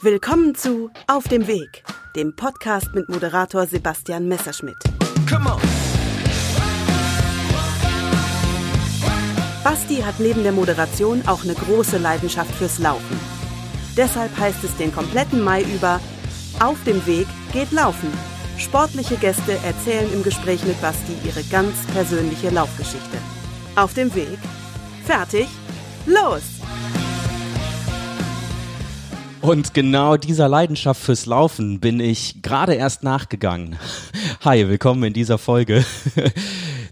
Willkommen zu Auf dem Weg, dem Podcast mit Moderator Sebastian Messerschmidt. Basti hat neben der Moderation auch eine große Leidenschaft fürs Laufen. Deshalb heißt es den kompletten Mai über Auf dem Weg geht Laufen. Sportliche Gäste erzählen im Gespräch mit Basti ihre ganz persönliche Laufgeschichte. Auf dem Weg. Fertig. Los! Und genau dieser Leidenschaft fürs Laufen bin ich gerade erst nachgegangen. Hi, willkommen in dieser Folge.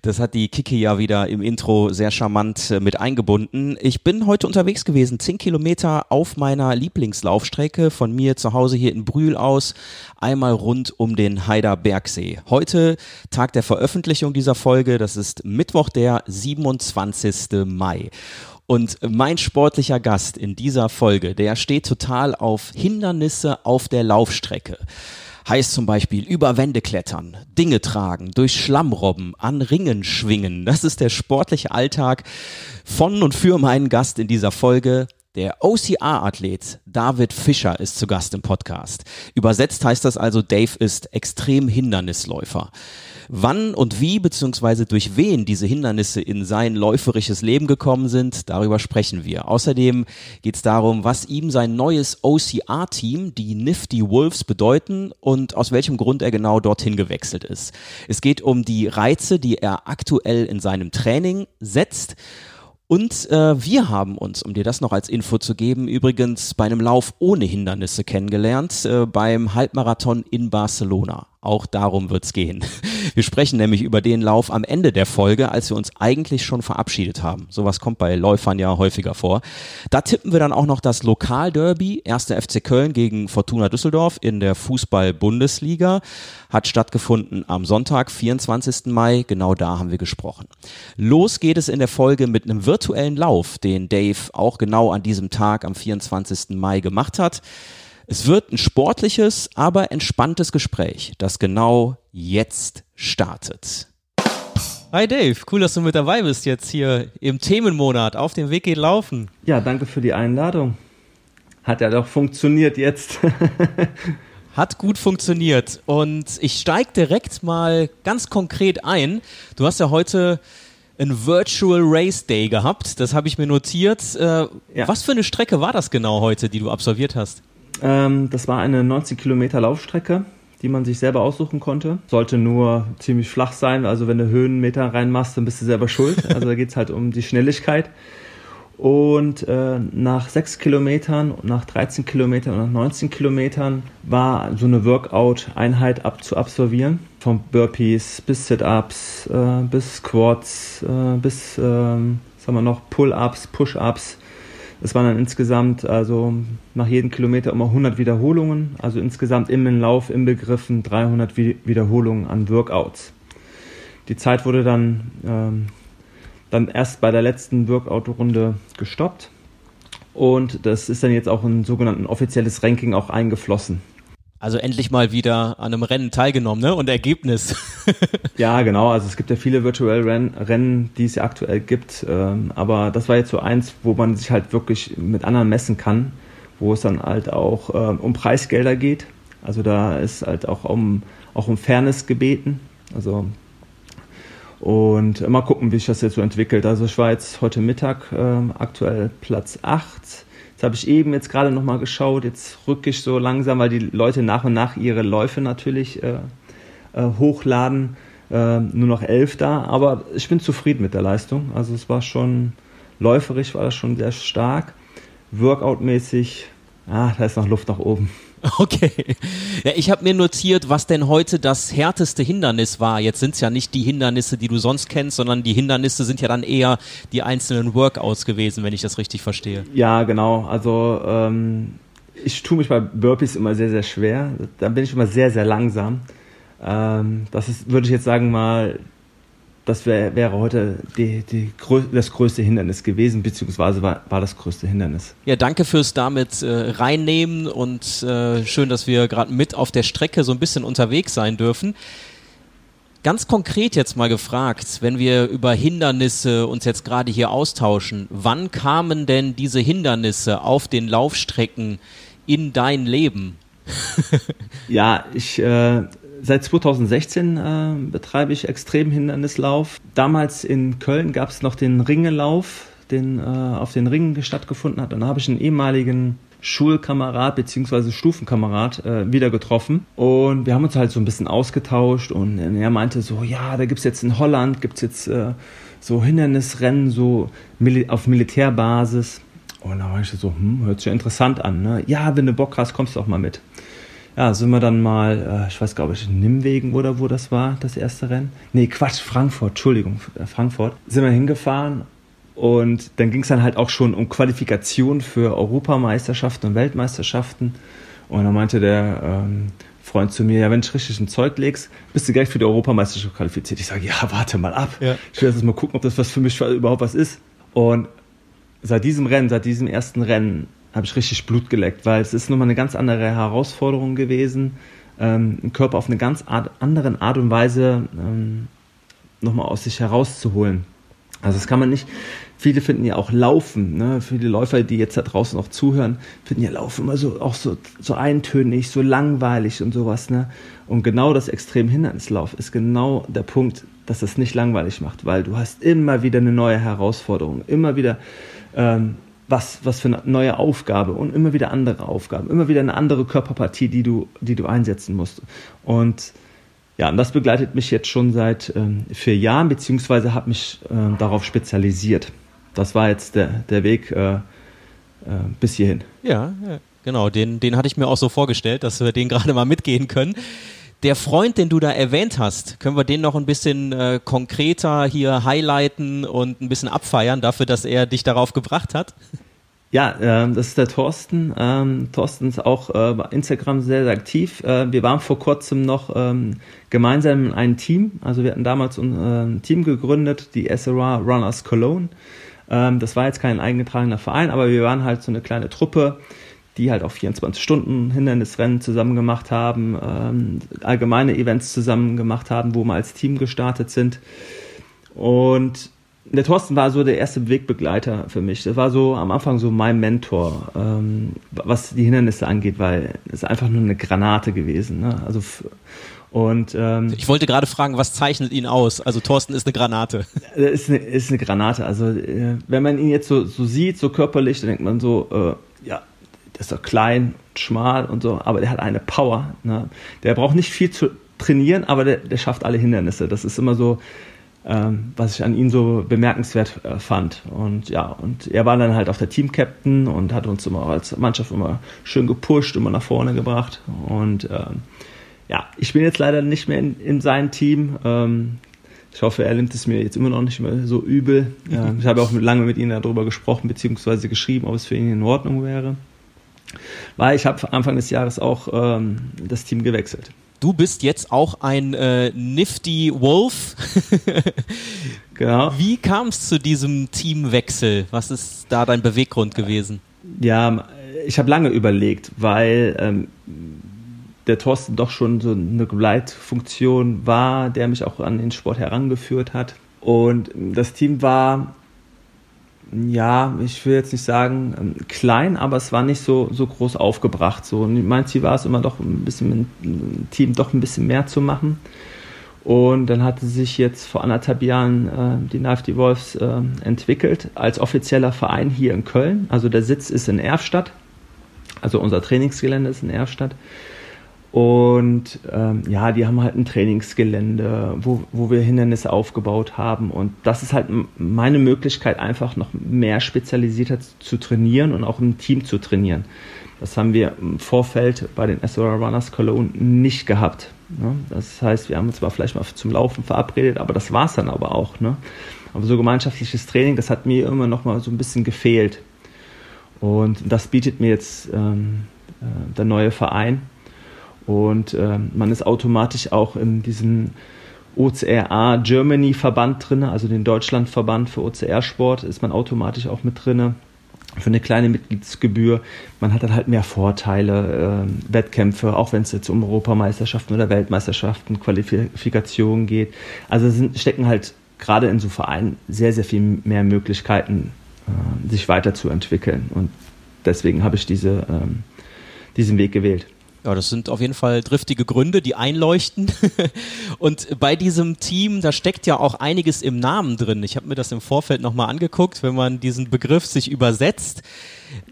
Das hat die Kiki ja wieder im Intro sehr charmant äh, mit eingebunden. Ich bin heute unterwegs gewesen, zehn Kilometer auf meiner Lieblingslaufstrecke von mir zu Hause hier in Brühl aus, einmal rund um den Heider Bergsee. Heute Tag der Veröffentlichung dieser Folge, das ist Mittwoch, der 27. Mai. Und mein sportlicher Gast in dieser Folge, der steht total auf Hindernisse auf der Laufstrecke. Heißt zum Beispiel über Wände klettern, Dinge tragen, durch Schlamm robben, an Ringen schwingen. Das ist der sportliche Alltag von und für meinen Gast in dieser Folge. Der OCR-Athlet David Fischer ist zu Gast im Podcast. Übersetzt heißt das also, Dave ist extrem Hindernisläufer. Wann und wie beziehungsweise durch wen diese Hindernisse in sein läuferisches Leben gekommen sind, darüber sprechen wir. Außerdem geht es darum, was ihm sein neues OCR-Team, die Nifty Wolves, bedeuten und aus welchem Grund er genau dorthin gewechselt ist. Es geht um die Reize, die er aktuell in seinem Training setzt und äh, wir haben uns, um dir das noch als Info zu geben, übrigens bei einem Lauf ohne Hindernisse kennengelernt, äh, beim Halbmarathon in Barcelona. Auch darum wird's gehen. Wir sprechen nämlich über den Lauf am Ende der Folge, als wir uns eigentlich schon verabschiedet haben. Sowas kommt bei Läufern ja häufiger vor. Da tippen wir dann auch noch das Lokalderby, 1. FC Köln gegen Fortuna Düsseldorf in der Fußball-Bundesliga. Hat stattgefunden am Sonntag, 24. Mai. Genau da haben wir gesprochen. Los geht es in der Folge mit einem virtuellen Lauf, den Dave auch genau an diesem Tag am 24. Mai gemacht hat. Es wird ein sportliches, aber entspanntes Gespräch, das genau jetzt startet. Hi Dave, cool, dass du mit dabei bist jetzt hier im Themenmonat auf dem Weg geht laufen. Ja, danke für die Einladung. Hat ja doch funktioniert jetzt. Hat gut funktioniert und ich steige direkt mal ganz konkret ein. Du hast ja heute ein Virtual Race Day gehabt, das habe ich mir notiert. Äh, ja. Was für eine Strecke war das genau heute, die du absolviert hast? Ähm, das war eine 90 Kilometer Laufstrecke, die man sich selber aussuchen konnte. Sollte nur ziemlich flach sein, also wenn du Höhenmeter reinmachst, dann bist du selber schuld. Also da geht es halt um die Schnelligkeit. Und äh, nach 6 Kilometern, nach 13 Kilometern und nach 19 Kilometern war so eine Workout-Einheit ab zu absolvieren. Von Burpees bis Sit-Ups, äh, bis Squats, äh, bis, ähm, sagen wir noch, Pull-Ups, Push-Ups es waren dann insgesamt, also nach jedem Kilometer immer 100 Wiederholungen, also insgesamt im Lauf inbegriffen 300 Wiederholungen an Workouts. Die Zeit wurde dann, ähm, dann erst bei der letzten Workout-Runde gestoppt und das ist dann jetzt auch ein sogenanntes offizielles Ranking auch eingeflossen. Also endlich mal wieder an einem Rennen teilgenommen, ne? Und Ergebnis. ja, genau. Also es gibt ja viele Virtual Rennen, die es ja aktuell gibt. Ähm, aber das war jetzt so eins, wo man sich halt wirklich mit anderen messen kann, wo es dann halt auch ähm, um Preisgelder geht. Also da ist halt auch um, auch um Fairness gebeten. Also und mal gucken, wie sich das jetzt so entwickelt. Also jetzt heute Mittag ähm, aktuell Platz 8 Jetzt habe ich eben jetzt gerade nochmal geschaut, jetzt rücke ich so langsam, weil die Leute nach und nach ihre Läufe natürlich äh, äh, hochladen. Äh, nur noch elf da, aber ich bin zufrieden mit der Leistung. Also es war schon läuferisch, war das schon sehr stark. Workout-mäßig, ah, da ist noch Luft nach oben. Okay. Ja, ich habe mir notiert, was denn heute das härteste Hindernis war. Jetzt sind es ja nicht die Hindernisse, die du sonst kennst, sondern die Hindernisse sind ja dann eher die einzelnen Workouts gewesen, wenn ich das richtig verstehe. Ja, genau. Also ähm, ich tue mich bei Burpees immer sehr, sehr schwer. Da bin ich immer sehr, sehr langsam. Ähm, das ist, würde ich jetzt sagen, mal das wär, wäre heute die, die, das größte Hindernis gewesen, beziehungsweise war, war das größte Hindernis. Ja, danke fürs damit äh, reinnehmen und äh, schön, dass wir gerade mit auf der Strecke so ein bisschen unterwegs sein dürfen. Ganz konkret jetzt mal gefragt, wenn wir über Hindernisse uns jetzt gerade hier austauschen, wann kamen denn diese Hindernisse auf den Laufstrecken in dein Leben? ja, ich äh, seit 2016 äh, betreibe ich Extremhindernislauf. Damals in Köln gab es noch den Ringelauf, den äh, auf den Ringen stattgefunden hat. Dann habe ich einen ehemaligen Schulkamerad bzw. Stufenkamerad äh, wieder getroffen und wir haben uns halt so ein bisschen ausgetauscht und er meinte so, ja, da gibt es jetzt in Holland, gibt es jetzt äh, so Hindernisrennen so Mil auf Militärbasis und da war ich so, hm, hört sich ja interessant an. Ne? Ja, wenn du Bock hast, kommst du auch mal mit. Ja, sind wir dann mal, äh, ich weiß glaube ich, in Nimwegen oder wo das war, das erste Rennen. Nee, Quatsch, Frankfurt, Entschuldigung, äh, Frankfurt. Sind wir hingefahren und dann ging es dann halt auch schon um Qualifikation für Europameisterschaften und Weltmeisterschaften. Und dann meinte der ähm, Freund zu mir, ja, wenn du richtig ein Zeug legst, bist du gleich für die Europameisterschaft qualifiziert. Ich sage, ja, warte mal ab. Ja. Ich will jetzt mal gucken, ob das was für mich überhaupt was ist. Und seit diesem Rennen, seit diesem ersten Rennen, habe ich richtig Blut geleckt, weil es ist nochmal eine ganz andere Herausforderung gewesen, ähm, den Körper auf eine ganz Art, anderen Art und Weise ähm, nochmal aus sich herauszuholen. Also das kann man nicht, viele finden ja auch Laufen, ne? viele Läufer, die jetzt da draußen auch zuhören, finden ja Laufen immer so, auch so, so eintönig, so langweilig und sowas. Ne? Und genau das Extremhindernislauf ist genau der Punkt, dass das nicht langweilig macht, weil du hast immer wieder eine neue Herausforderung, immer wieder ähm, was, was für eine neue Aufgabe und immer wieder andere Aufgaben, immer wieder eine andere Körperpartie, die du, die du einsetzen musst. Und ja, und das begleitet mich jetzt schon seit ähm, vier Jahren, beziehungsweise habe mich äh, darauf spezialisiert. Das war jetzt der, der Weg äh, äh, bis hierhin. Ja, ja, genau. Den, den hatte ich mir auch so vorgestellt, dass wir den gerade mal mitgehen können. Der Freund, den du da erwähnt hast, können wir den noch ein bisschen äh, konkreter hier highlighten und ein bisschen abfeiern dafür, dass er dich darauf gebracht hat? Ja, äh, das ist der Thorsten. Ähm, Thorsten ist auch äh, bei Instagram sehr, sehr aktiv. Äh, wir waren vor kurzem noch ähm, gemeinsam in einem Team. Also wir hatten damals ein, äh, ein Team gegründet, die SRA Runners Cologne. Ähm, das war jetzt kein eingetragener Verein, aber wir waren halt so eine kleine Truppe, die halt auch 24 Stunden Hindernisrennen zusammen gemacht haben, ähm, allgemeine Events zusammen gemacht haben, wo wir als Team gestartet sind. Und der Thorsten war so der erste Wegbegleiter für mich. Das war so am Anfang so mein Mentor, ähm, was die Hindernisse angeht, weil es einfach nur eine Granate gewesen. Ne? Also und ähm, ich wollte gerade fragen, was zeichnet ihn aus? Also Thorsten ist eine Granate. Ist eine, ist eine Granate. Also äh, wenn man ihn jetzt so, so sieht, so körperlich, dann denkt man so, äh, der ist doch klein, schmal und so, aber der hat eine Power. Ne? Der braucht nicht viel zu trainieren, aber der, der schafft alle Hindernisse. Das ist immer so, ähm, was ich an ihm so bemerkenswert äh, fand. Und ja, und er war dann halt auch der Team-Captain und hat uns immer als Mannschaft immer schön gepusht, immer nach vorne gebracht. Und ähm, ja, ich bin jetzt leider nicht mehr in, in seinem Team. Ähm, ich hoffe, er nimmt es mir jetzt immer noch nicht mehr so übel. Ähm, ich habe auch lange mit ihm darüber gesprochen, beziehungsweise geschrieben, ob es für ihn in Ordnung wäre. Weil ich habe Anfang des Jahres auch ähm, das Team gewechselt. Du bist jetzt auch ein äh, Nifty Wolf. genau. Wie kam es zu diesem Teamwechsel? Was ist da dein Beweggrund gewesen? Ja, ich habe lange überlegt, weil ähm, der Thorsten doch schon so eine Begleitfunktion war, der mich auch an den Sport herangeführt hat. Und das Team war ja, ich will jetzt nicht sagen ähm, klein, aber es war nicht so, so groß aufgebracht. So. mein Ziel war es immer doch ein bisschen mit dem Team doch ein bisschen mehr zu machen. Und dann hatte sich jetzt vor anderthalb Jahren äh, die Knife Wolves äh, entwickelt als offizieller Verein hier in Köln. Also der Sitz ist in Erfstadt. Also unser Trainingsgelände ist in Erfstadt. Und ähm, ja, die haben halt ein Trainingsgelände, wo, wo wir Hindernisse aufgebaut haben. Und das ist halt meine Möglichkeit, einfach noch mehr spezialisierter zu trainieren und auch im Team zu trainieren. Das haben wir im Vorfeld bei den SOR Runners Cologne nicht gehabt. Ne? Das heißt, wir haben uns zwar vielleicht mal zum Laufen verabredet, aber das war es dann aber auch. Ne? Aber so gemeinschaftliches Training, das hat mir immer noch mal so ein bisschen gefehlt. Und das bietet mir jetzt ähm, äh, der neue Verein und äh, man ist automatisch auch in diesem OCRA Germany Verband drin, also den Deutschlandverband für OCR-Sport, ist man automatisch auch mit drin. Für eine kleine Mitgliedsgebühr. Man hat dann halt mehr Vorteile, äh, Wettkämpfe, auch wenn es jetzt um Europameisterschaften oder Weltmeisterschaften, Qualifikationen geht. Also sind, stecken halt gerade in so Vereinen sehr, sehr viel mehr Möglichkeiten, äh, sich weiterzuentwickeln. Und deswegen habe ich diese ähm, diesen Weg gewählt. Ja, das sind auf jeden Fall driftige Gründe, die einleuchten. Und bei diesem Team, da steckt ja auch einiges im Namen drin. Ich habe mir das im Vorfeld nochmal angeguckt, wenn man diesen Begriff sich übersetzt.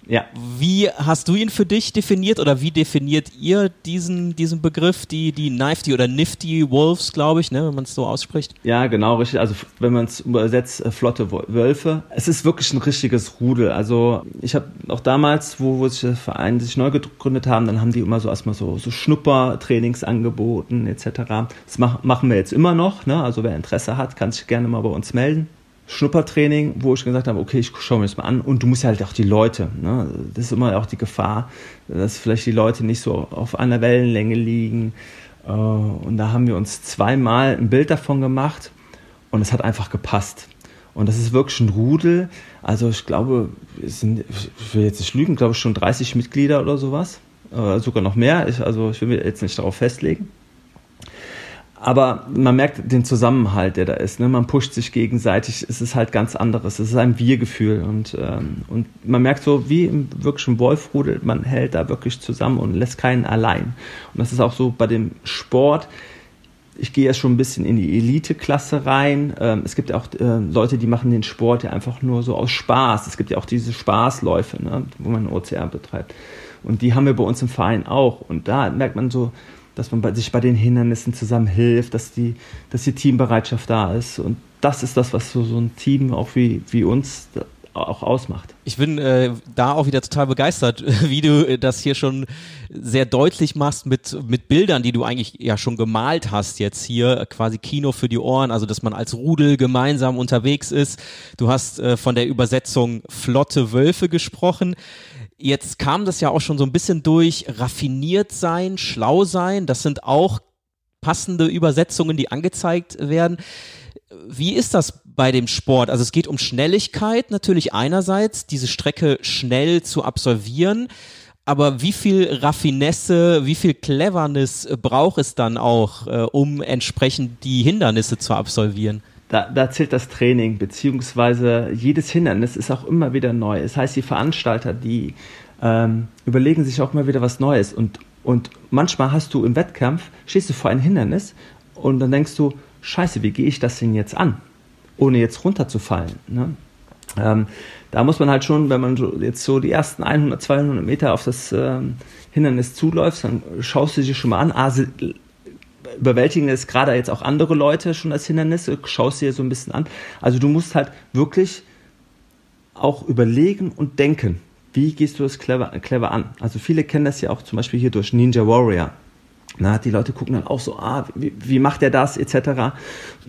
Ja. Wie hast du ihn für dich definiert oder wie definiert ihr diesen, diesen Begriff, die, die Nifty oder Nifty Wolves, glaube ich, ne, wenn man es so ausspricht? Ja, genau, richtig. Also wenn man es übersetzt, äh, flotte Wölfe. Es ist wirklich ein richtiges Rudel. Also ich habe auch damals, wo, wo sich der Verein sich neu gegründet haben, dann haben die immer so erstmal so, so Schnuppertrainings angeboten etc. Das mach, machen wir jetzt immer noch. Ne? Also wer Interesse hat, kann sich gerne mal bei uns melden. Schnuppertraining, wo ich gesagt habe, okay, ich schaue mir das mal an und du musst ja halt auch die Leute, ne? das ist immer auch die Gefahr, dass vielleicht die Leute nicht so auf einer Wellenlänge liegen äh, und da haben wir uns zweimal ein Bild davon gemacht und es hat einfach gepasst. Und das ist wirklich ein Rudel. Also ich glaube, es sind, ich will jetzt nicht lügen, glaube ich schon 30 Mitglieder oder sowas. Äh, sogar noch mehr. Ich, also ich will mir jetzt nicht darauf festlegen. Aber man merkt den Zusammenhalt, der da ist. Ne? Man pusht sich gegenseitig. Es ist halt ganz anderes. Es ist ein Wir-Gefühl. Und, ähm, und man merkt so, wie im wirklichen Wolfrudel, man hält da wirklich zusammen und lässt keinen allein. Und das ist auch so bei dem Sport. Ich gehe ja schon ein bisschen in die Elite-Klasse rein. Ähm, es gibt ja auch äh, Leute, die machen den Sport ja einfach nur so aus Spaß. Es gibt ja auch diese Spaßläufe, ne? wo man OCR betreibt. Und die haben wir bei uns im Verein auch. Und da merkt man so, dass man bei, sich bei den Hindernissen zusammen hilft, dass die, dass die Teambereitschaft da ist. Und das ist das, was so, so ein Team auch wie, wie uns auch ausmacht. Ich bin äh, da auch wieder total begeistert, wie du das hier schon sehr deutlich machst mit, mit Bildern, die du eigentlich ja schon gemalt hast jetzt hier, quasi Kino für die Ohren, also dass man als Rudel gemeinsam unterwegs ist. Du hast äh, von der Übersetzung Flotte Wölfe gesprochen. Jetzt kam das ja auch schon so ein bisschen durch, raffiniert sein, schlau sein, das sind auch passende Übersetzungen, die angezeigt werden. Wie ist das bei dem Sport? Also es geht um Schnelligkeit natürlich einerseits, diese Strecke schnell zu absolvieren. Aber wie viel Raffinesse, wie viel Cleverness braucht es dann auch, äh, um entsprechend die Hindernisse zu absolvieren? Da, da zählt das Training, beziehungsweise jedes Hindernis ist auch immer wieder neu. Das heißt, die Veranstalter, die ähm, überlegen sich auch immer wieder was Neues. Und, und manchmal hast du im Wettkampf, stehst du vor ein Hindernis und dann denkst du, scheiße, wie gehe ich das denn jetzt an? Ohne jetzt runterzufallen. Ne? Ähm, da muss man halt schon, wenn man jetzt so die ersten 100, 200 Meter auf das ähm, Hindernis zuläuft, dann schaust du dir schon mal an, ah, überwältigen es gerade jetzt auch andere Leute schon als Hindernis, schaust dir so ein bisschen an. Also du musst halt wirklich auch überlegen und denken, wie gehst du das clever, clever an. Also viele kennen das ja auch zum Beispiel hier durch Ninja Warrior. Na, die Leute gucken dann auch so, ah, wie, wie macht er das, etc.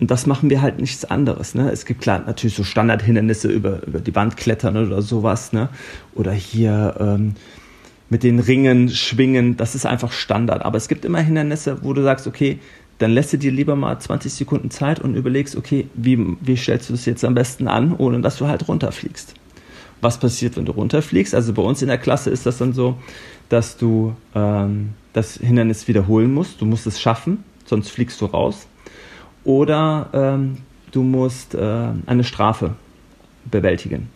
Und das machen wir halt nichts anderes. Ne? Es gibt klar natürlich so Standardhindernisse über, über die Wand klettern oder sowas, ne? Oder hier ähm, mit den Ringen schwingen, das ist einfach Standard. Aber es gibt immer Hindernisse, wo du sagst, okay, dann lässt du dir lieber mal 20 Sekunden Zeit und überlegst, okay, wie, wie stellst du das jetzt am besten an, ohne dass du halt runterfliegst. Was passiert, wenn du runterfliegst? Also bei uns in der Klasse ist das dann so, dass du ähm, das Hindernis wiederholen musst. Du musst es schaffen, sonst fliegst du raus. Oder ähm, du musst äh, eine Strafe bewältigen.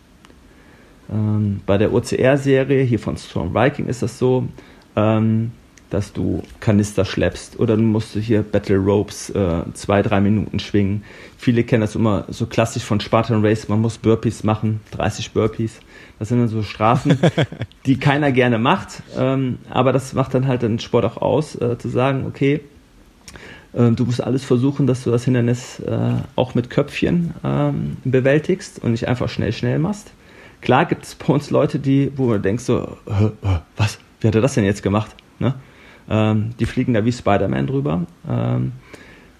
Ähm, bei der OCR-Serie hier von Storm Viking ist das so, ähm, dass du Kanister schleppst oder du musst hier Battle Ropes äh, zwei, drei Minuten schwingen. Viele kennen das immer so klassisch von Spartan Race, man muss Burpees machen, 30 Burpees. Das sind dann so Strafen, die keiner gerne macht, ähm, aber das macht dann halt den Sport auch aus, äh, zu sagen, okay, äh, du musst alles versuchen, dass du das Hindernis äh, auch mit Köpfchen ähm, bewältigst und nicht einfach schnell, schnell machst. Klar gibt es bei uns Leute, die, wo man denkt so, was, wie hat er das denn jetzt gemacht? Ne? Ähm, die fliegen da wie Spider-Man drüber. Ähm,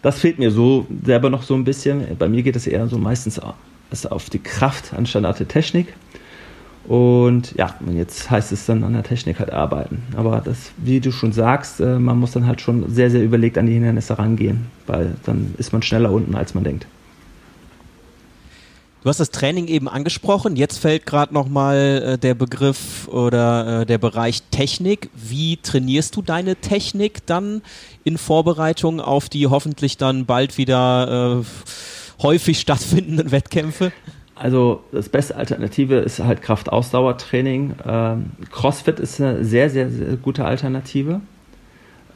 das fehlt mir so selber noch so ein bisschen. Bei mir geht es eher so meistens auf die Kraft anstatt auf die Technik. Und ja, jetzt heißt es dann an der Technik halt arbeiten. Aber das, wie du schon sagst, äh, man muss dann halt schon sehr, sehr überlegt an die Hindernisse rangehen, weil dann ist man schneller unten, als man denkt. Du hast das Training eben angesprochen. Jetzt fällt gerade nochmal äh, der Begriff oder äh, der Bereich Technik. Wie trainierst du deine Technik dann in Vorbereitung auf die hoffentlich dann bald wieder äh, häufig stattfindenden Wettkämpfe? Also das beste Alternative ist halt Kraftausdauertraining. Ähm, CrossFit ist eine sehr, sehr, sehr gute Alternative.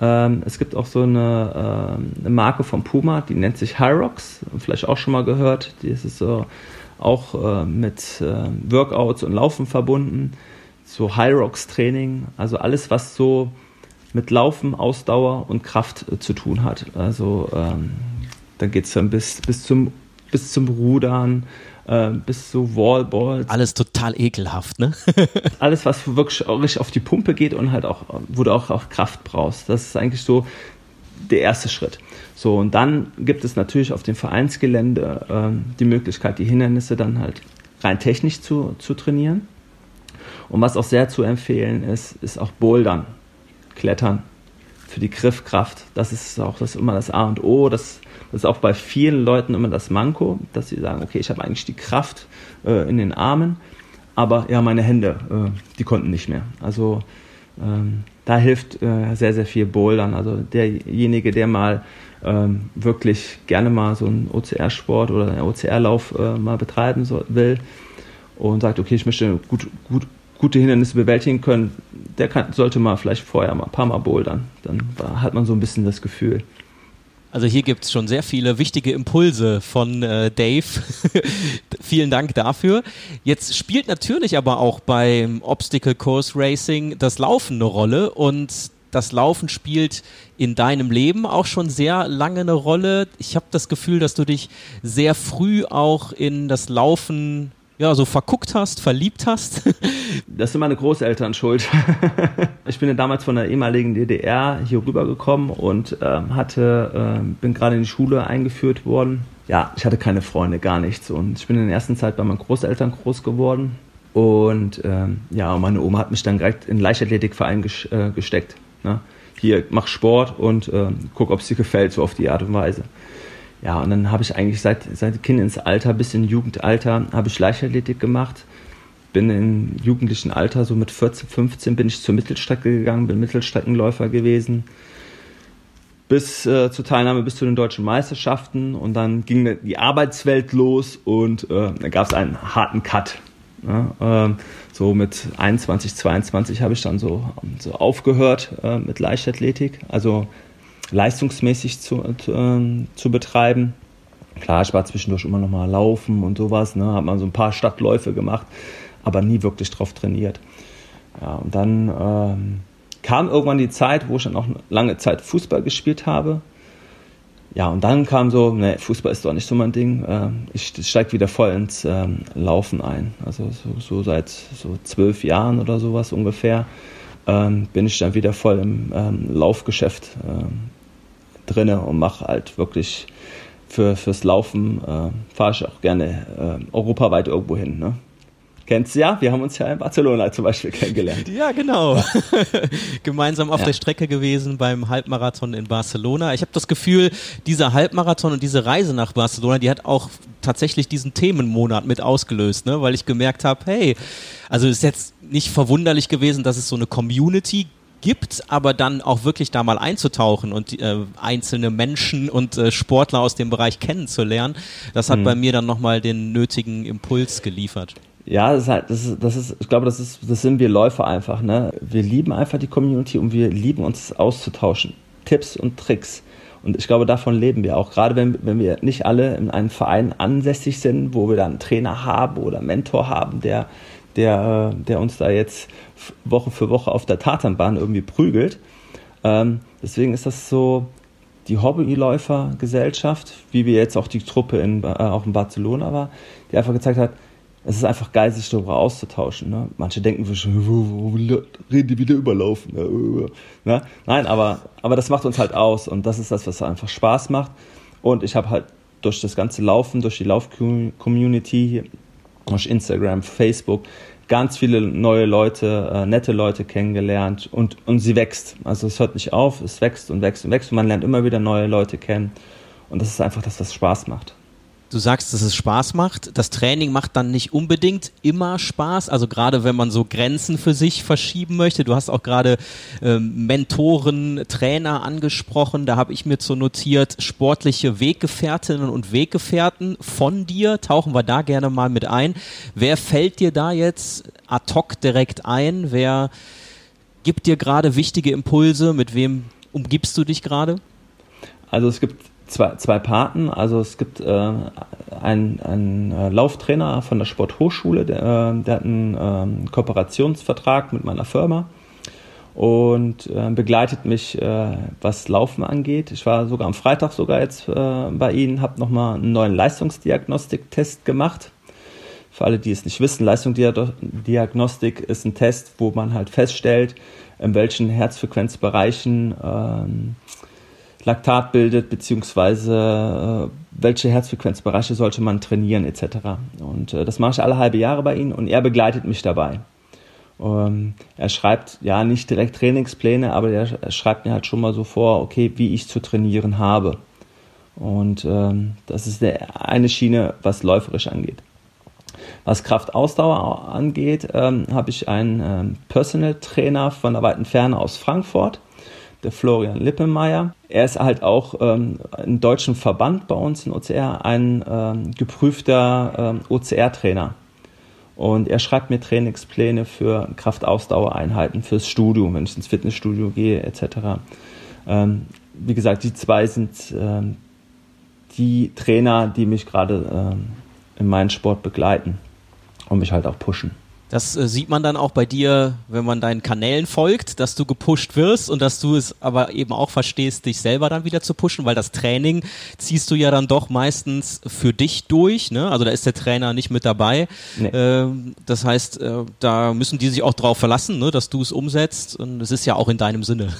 Ähm, es gibt auch so eine, äh, eine, Marke von Puma, die nennt sich Hyrox, vielleicht auch schon mal gehört. Die ist so auch äh, mit äh, Workouts und Laufen verbunden. So Hyrox-Training, also alles, was so mit Laufen, Ausdauer und Kraft äh, zu tun hat. Also ähm, dann geht es dann bis, bis, zum, bis zum Rudern, äh, bis zu Wallballs. Alles total ekelhaft, ne? Alles, was wirklich richtig auf die Pumpe geht und halt auch, wo du auch, auch Kraft brauchst. Das ist eigentlich so der erste Schritt. So, und dann gibt es natürlich auf dem Vereinsgelände äh, die Möglichkeit, die Hindernisse dann halt rein technisch zu, zu trainieren. Und was auch sehr zu empfehlen ist, ist auch Bouldern, Klettern für die Griffkraft. Das ist auch das immer das A und O. Das das ist auch bei vielen Leuten immer das Manko, dass sie sagen, okay, ich habe eigentlich die Kraft äh, in den Armen, aber ja, meine Hände, äh, die konnten nicht mehr. Also ähm, da hilft äh, sehr, sehr viel Bouldern. Also derjenige, der mal ähm, wirklich gerne mal so einen OCR-Sport oder einen OCR-Lauf äh, mal betreiben so, will und sagt, okay, ich möchte gut, gut, gute Hindernisse bewältigen können, der kann, sollte mal vielleicht vorher mal ein paar Mal bouldern. Dann hat man so ein bisschen das Gefühl. Also hier gibt es schon sehr viele wichtige Impulse von äh, Dave. Vielen Dank dafür. Jetzt spielt natürlich aber auch beim Obstacle Course Racing das Laufen eine Rolle und das Laufen spielt in deinem Leben auch schon sehr lange eine Rolle. Ich habe das Gefühl, dass du dich sehr früh auch in das Laufen ja, so verguckt hast, verliebt hast? das sind meine Großeltern schuld. ich bin ja damals von der ehemaligen DDR hier rübergekommen und ähm, hatte, äh, bin gerade in die Schule eingeführt worden. Ja, ich hatte keine Freunde, gar nichts. Und ich bin in der ersten Zeit bei meinen Großeltern groß geworden. Und ähm, ja, meine Oma hat mich dann direkt in den Leichtathletikverein ges äh, gesteckt. Ne? Hier, mach Sport und äh, guck, ob es dir gefällt, so auf die Art und Weise. Ja, und dann habe ich eigentlich seit, seit Kindesalter bis in Jugendalter habe ich Leichtathletik gemacht. Bin im jugendlichen Alter, so mit 14, 15, bin ich zur Mittelstrecke gegangen, bin Mittelstreckenläufer gewesen. Bis äh, zur Teilnahme bis zu den deutschen Meisterschaften und dann ging die Arbeitswelt los und äh, da gab es einen harten Cut. Ja, äh, so mit 21, 22 habe ich dann so, so aufgehört äh, mit Leichtathletik. Also leistungsmäßig zu, äh, zu betreiben. Klar, ich war zwischendurch immer noch mal laufen und sowas, ne, hat man so ein paar Stadtläufe gemacht, aber nie wirklich drauf trainiert. Ja, und dann ähm, kam irgendwann die Zeit, wo ich dann auch lange Zeit Fußball gespielt habe. Ja, und dann kam so, ne, Fußball ist doch nicht so mein Ding. Äh, ich steige wieder voll ins ähm, Laufen ein. Also so, so, seit so zwölf Jahren oder sowas ungefähr ähm, bin ich dann wieder voll im ähm, Laufgeschäft ähm, drinne und mache halt wirklich für, fürs Laufen, äh, fahre ich auch gerne äh, europaweit irgendwo hin. Ne? Kennst du ja, wir haben uns ja in Barcelona zum Beispiel kennengelernt. Ja, genau. Gemeinsam auf ja. der Strecke gewesen beim Halbmarathon in Barcelona. Ich habe das Gefühl, dieser Halbmarathon und diese Reise nach Barcelona, die hat auch tatsächlich diesen Themenmonat mit ausgelöst, ne? weil ich gemerkt habe, hey, also ist jetzt nicht verwunderlich gewesen, dass es so eine Community gibt, aber dann auch wirklich da mal einzutauchen und äh, einzelne Menschen und äh, Sportler aus dem Bereich kennenzulernen, das hat mhm. bei mir dann nochmal den nötigen Impuls geliefert. Ja, das ist halt, das ist, das ist, ich glaube, das ist, das sind wir Läufer einfach, ne? Wir lieben einfach die Community und wir lieben uns auszutauschen. Tipps und Tricks. Und ich glaube, davon leben wir auch. Gerade wenn, wenn wir nicht alle in einem Verein ansässig sind, wo wir dann einen Trainer haben oder einen Mentor haben, der, der, der uns da jetzt Woche für Woche auf der Tatanbahn irgendwie prügelt. Ähm, deswegen ist das so die Hobbyläufergesellschaft, wie wir jetzt auch die Truppe in, äh, auch in Barcelona war, die einfach gezeigt hat, es ist einfach geil, sich darüber auszutauschen. Ne? Manche denken, wo, reden die wieder überlaufen. Ne? ne? Nein, aber, aber das macht uns halt aus und das ist das, was einfach Spaß macht. Und ich habe halt durch das ganze Laufen, durch die Lauf-Community, durch Instagram, Facebook, ganz viele neue Leute, äh, nette Leute kennengelernt und, und sie wächst. Also es hört nicht auf, es wächst und wächst und wächst und man lernt immer wieder neue Leute kennen. Und das ist einfach das, was Spaß macht. Du sagst, dass es Spaß macht. Das Training macht dann nicht unbedingt immer Spaß. Also gerade wenn man so Grenzen für sich verschieben möchte. Du hast auch gerade ähm, Mentoren, Trainer angesprochen. Da habe ich mir so notiert, sportliche Weggefährtinnen und Weggefährten von dir. Tauchen wir da gerne mal mit ein. Wer fällt dir da jetzt ad hoc direkt ein? Wer gibt dir gerade wichtige Impulse? Mit wem umgibst du dich gerade? Also es gibt zwei, zwei Paten. Also es gibt äh, einen, einen äh, Lauftrainer von der Sporthochschule, der, äh, der hat einen äh, Kooperationsvertrag mit meiner Firma und äh, begleitet mich, äh, was Laufen angeht. Ich war sogar am Freitag sogar jetzt äh, bei Ihnen, habe nochmal einen neuen Leistungsdiagnostiktest gemacht. Für alle, die es nicht wissen, Leistungsdiagnostik ist ein Test, wo man halt feststellt, in welchen Herzfrequenzbereichen ähm, Laktat bildet, beziehungsweise äh, welche Herzfrequenzbereiche sollte man trainieren, etc. Und äh, das mache ich alle halbe Jahre bei ihm und er begleitet mich dabei. Ähm, er schreibt ja nicht direkt Trainingspläne, aber er, schreibt mir halt schon mal so vor, okay, wie ich zu trainieren habe. Und ähm, das ist der eine Schiene, was läuferisch angeht. Was Kraftausdauer angeht, ähm, habe ich einen Personal Trainer von der weiten Ferne aus Frankfurt der Florian Lippemeyer. Er ist halt auch ähm, im deutschen Verband bei uns in OCR ein ähm, geprüfter ähm, OCR-Trainer. Und er schreibt mir Trainingspläne für Kraftausdauereinheiten, fürs Studio, wenn ich ins Fitnessstudio gehe, etc. Ähm, wie gesagt, die zwei sind ähm, die Trainer, die mich gerade ähm, in meinem Sport begleiten und mich halt auch pushen. Das äh, sieht man dann auch bei dir, wenn man deinen Kanälen folgt, dass du gepusht wirst und dass du es aber eben auch verstehst, dich selber dann wieder zu pushen, weil das Training ziehst du ja dann doch meistens für dich durch. Ne? Also da ist der Trainer nicht mit dabei. Nee. Ähm, das heißt, äh, da müssen die sich auch drauf verlassen, ne? dass du es umsetzt und es ist ja auch in deinem Sinne.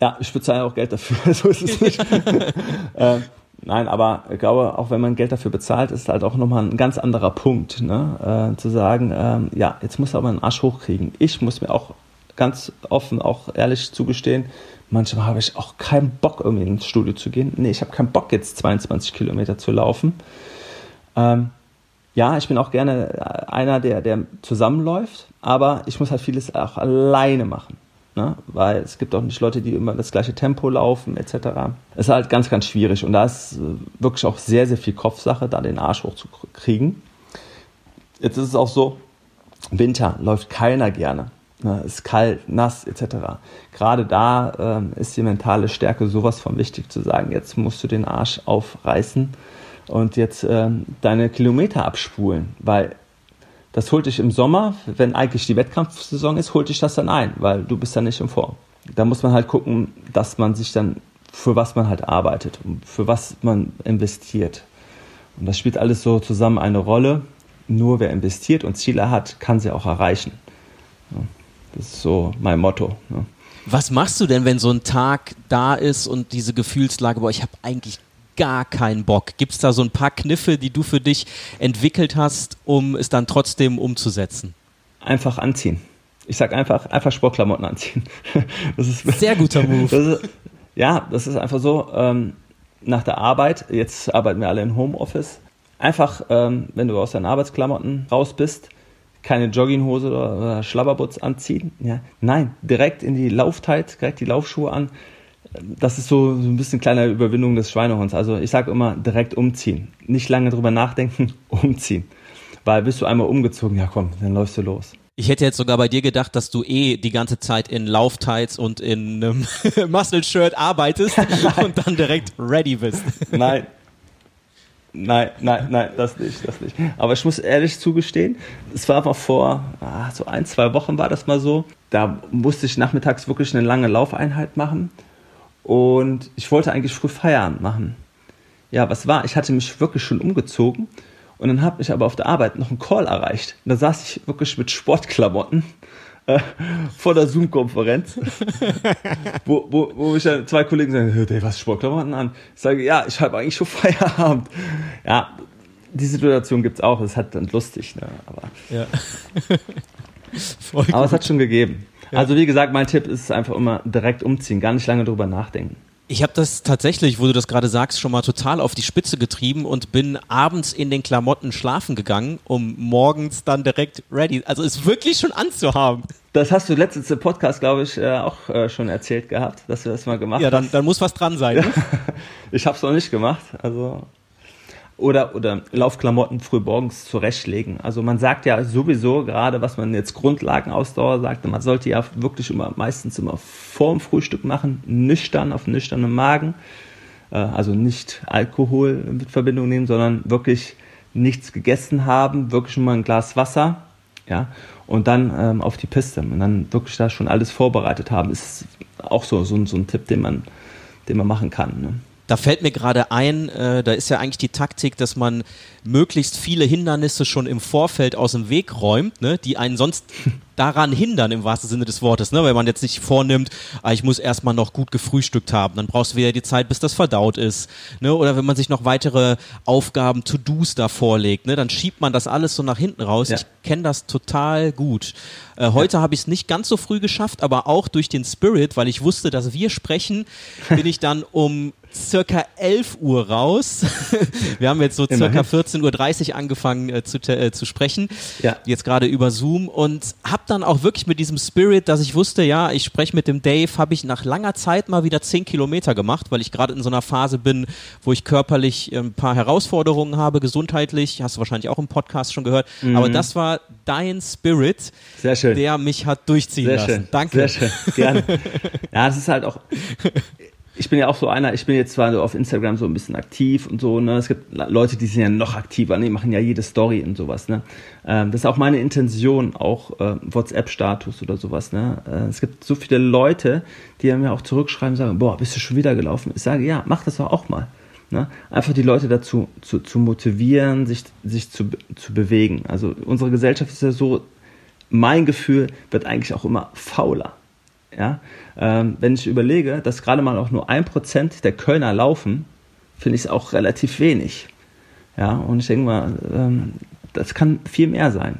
Ja, ich bezahle auch Geld dafür, so ist es nicht. ähm, Nein, aber ich glaube, auch wenn man Geld dafür bezahlt, ist halt auch nochmal ein ganz anderer Punkt, ne? Äh, zu sagen, ähm, ja, jetzt muss aber einen Arsch hochkriegen. Ich muss mir auch ganz offen, auch ehrlich zugestehen, manchmal habe ich auch keinen Bock, irgendwie ins Studio zu gehen. Nee, ich habe keinen Bock, jetzt 22 Kilometer zu laufen. Ähm, ja, ich bin auch gerne einer, der, der zusammenläuft, aber ich muss halt vieles auch alleine machen. Ne? Weil es gibt auch nicht Leute, die immer das gleiche Tempo laufen, etc. Es ist halt ganz, ganz schwierig. Und da ist äh, wirklich auch sehr, sehr viel Kopfsache, da den Arsch hochzukriegen. Jetzt ist es auch so, Winter läuft keiner gerne. Ne? Ist kalt, nass, etc. Gerade da ähm, ist die mentale Stärke sowas von wichtig zu sagen, jetzt musst du den Arsch aufreißen und jetzt ähm, deine Kilometer abspulen, weil das holt dich im Sommer, wenn eigentlich die Wettkampfsaison ist, holt dich das dann ein, weil du bist dann nicht im Form. Da muss man halt gucken, dass man sich dann, für was man halt arbeitet und für was man investiert. Und das spielt alles so zusammen eine Rolle. Nur wer investiert und Ziele hat, kann sie auch erreichen. Das ist so mein Motto. Was machst du denn, wenn so ein Tag da ist und diese Gefühlslage, boah, ich habe eigentlich gar keinen Bock. Gibt es da so ein paar Kniffe, die du für dich entwickelt hast, um es dann trotzdem umzusetzen? Einfach anziehen. Ich sag einfach, einfach Sportklamotten anziehen. Das ist sehr guter Move. Das ist, ja, das ist einfach so. Ähm, nach der Arbeit, jetzt arbeiten wir alle im Homeoffice, einfach, ähm, wenn du aus deinen Arbeitsklamotten raus bist, keine Jogginghose oder, oder Schlabberbutz anziehen. Ja, nein, direkt in die Laufzeit, direkt die Laufschuhe an, das ist so, so ein bisschen kleine Überwindung des Schweinehunds. Also ich sage immer direkt umziehen. Nicht lange drüber nachdenken, umziehen. Weil bist du einmal umgezogen, ja komm, dann läufst du los. Ich hätte jetzt sogar bei dir gedacht, dass du eh die ganze Zeit in Lauftights und in einem Muscle-Shirt arbeitest und dann direkt ready bist. Nein. Nein, nein, nein, das nicht, das nicht. Aber ich muss ehrlich zugestehen, es war mal vor ah, so ein, zwei Wochen war das mal so. Da musste ich nachmittags wirklich eine lange Laufeinheit machen und ich wollte eigentlich früh Feierabend machen. Ja, was war? Ich hatte mich wirklich schon umgezogen und dann habe ich aber auf der Arbeit noch einen Call erreicht. Und da saß ich wirklich mit Sportklamotten äh, vor der Zoom-Konferenz, wo, wo, wo mich dann zwei Kollegen sagen, hey, was Sportklamotten an? Ich sage, ja, ich habe eigentlich schon Feierabend. Ja, die Situation gibt es auch, es hat dann lustig, ne? aber, ja. aber es hat schon gegeben. Also wie gesagt, mein Tipp ist einfach immer direkt umziehen, gar nicht lange drüber nachdenken. Ich habe das tatsächlich, wo du das gerade sagst, schon mal total auf die Spitze getrieben und bin abends in den Klamotten schlafen gegangen, um morgens dann direkt ready, also es wirklich schon anzuhaben. Das hast du letztens im Podcast, glaube ich, äh, auch äh, schon erzählt gehabt, dass du das mal gemacht ja, dann, hast. dann muss was dran sein. Ne? ich habe es noch nicht gemacht, also oder, oder Laufklamotten früh morgens zurechtlegen. Also man sagt ja sowieso, gerade was man jetzt Grundlagenausdauer sagt, man sollte ja wirklich immer meistens immer vorm Frühstück machen, nüchtern, auf nüchternem Magen. Äh, also nicht Alkohol mit Verbindung nehmen, sondern wirklich nichts gegessen haben, wirklich schon mal ein Glas Wasser, ja, und dann ähm, auf die Piste und dann wirklich da schon alles vorbereitet haben, ist auch so, so, so ein Tipp, den man, den man machen kann. Ne? Da fällt mir gerade ein, äh, da ist ja eigentlich die Taktik, dass man möglichst viele Hindernisse schon im Vorfeld aus dem Weg räumt, ne, die einen sonst daran hindern, im wahrsten Sinne des Wortes, ne? wenn man jetzt nicht vornimmt, ah, ich muss erstmal noch gut gefrühstückt haben, dann brauchst du wieder die Zeit, bis das verdaut ist. Ne? Oder wenn man sich noch weitere Aufgaben, To-Dos da vorlegt, ne? dann schiebt man das alles so nach hinten raus. Ja. Ich kenne das total gut. Äh, heute ja. habe ich es nicht ganz so früh geschafft, aber auch durch den Spirit, weil ich wusste, dass wir sprechen, bin ich dann um circa 11 Uhr raus. wir haben jetzt so circa 14.30 Uhr angefangen äh, zu, äh, zu sprechen. Ja. Jetzt gerade über Zoom und habe dann auch wirklich mit diesem Spirit, dass ich wusste, ja, ich spreche mit dem Dave, habe ich nach langer Zeit mal wieder 10 Kilometer gemacht, weil ich gerade in so einer Phase bin, wo ich körperlich ein paar Herausforderungen habe, gesundheitlich. Hast du wahrscheinlich auch im Podcast schon gehört. Mhm. Aber das war dein Spirit, der mich hat durchziehen Sehr lassen. Schön. Danke. Sehr schön. Gerne. ja, das ist halt auch ich bin ja auch so einer, ich bin jetzt zwar auf Instagram so ein bisschen aktiv und so, ne? Es gibt Leute, die sind ja noch aktiver, ne? die machen ja jede Story und sowas, ne? Ähm, das ist auch meine Intention, auch äh, WhatsApp-Status oder sowas, ne? Äh, es gibt so viele Leute, die mir auch zurückschreiben und sagen, boah, bist du schon wieder gelaufen? Ich sage, ja, mach das doch auch mal. Ne? Einfach die Leute dazu zu, zu motivieren, sich, sich zu, zu bewegen. Also unsere Gesellschaft ist ja so, mein Gefühl wird eigentlich auch immer fauler. Ja? Ähm, wenn ich überlege, dass gerade mal auch nur ein Prozent der Kölner laufen, finde ich es auch relativ wenig. Ja, und ich denke mal, ähm, das kann viel mehr sein.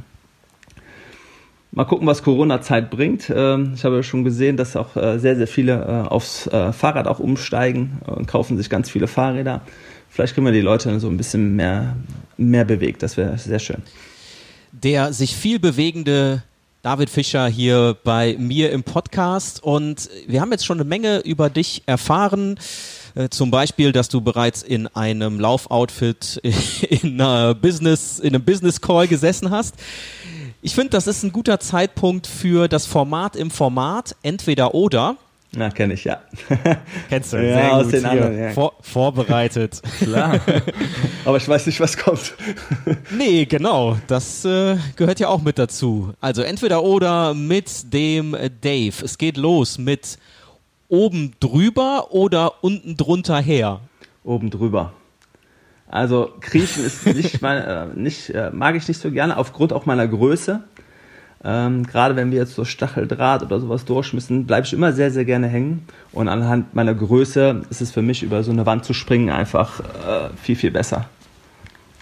Mal gucken, was Corona-Zeit bringt. Ähm, ich habe schon gesehen, dass auch äh, sehr, sehr viele äh, aufs äh, Fahrrad auch umsteigen und kaufen sich ganz viele Fahrräder. Vielleicht können wir die Leute so ein bisschen mehr, mehr bewegt. Das wäre sehr schön. Der sich viel bewegende David Fischer hier bei mir im Podcast und wir haben jetzt schon eine Menge über dich erfahren. Äh, zum Beispiel, dass du bereits in einem Laufoutfit in, Business, in einem Business Call gesessen hast. Ich finde, das ist ein guter Zeitpunkt für das Format im Format, entweder oder. Na, kenne ich, ja. Kennst du, ja, sehr aus gut. Den anderen, ja. Vor, vorbereitet. Klar. Aber ich weiß nicht, was kommt. nee, genau. Das äh, gehört ja auch mit dazu. Also entweder oder mit dem Dave. Es geht los mit oben drüber oder unten drunter her. Oben drüber. Also kriechen ist nicht, mein, äh, nicht äh, mag ich nicht so gerne aufgrund auch meiner Größe. Ähm, Gerade wenn wir jetzt so Stacheldraht oder sowas durchschmissen, bleibe ich immer sehr, sehr gerne hängen. Und anhand meiner Größe ist es für mich, über so eine Wand zu springen, einfach äh, viel, viel besser.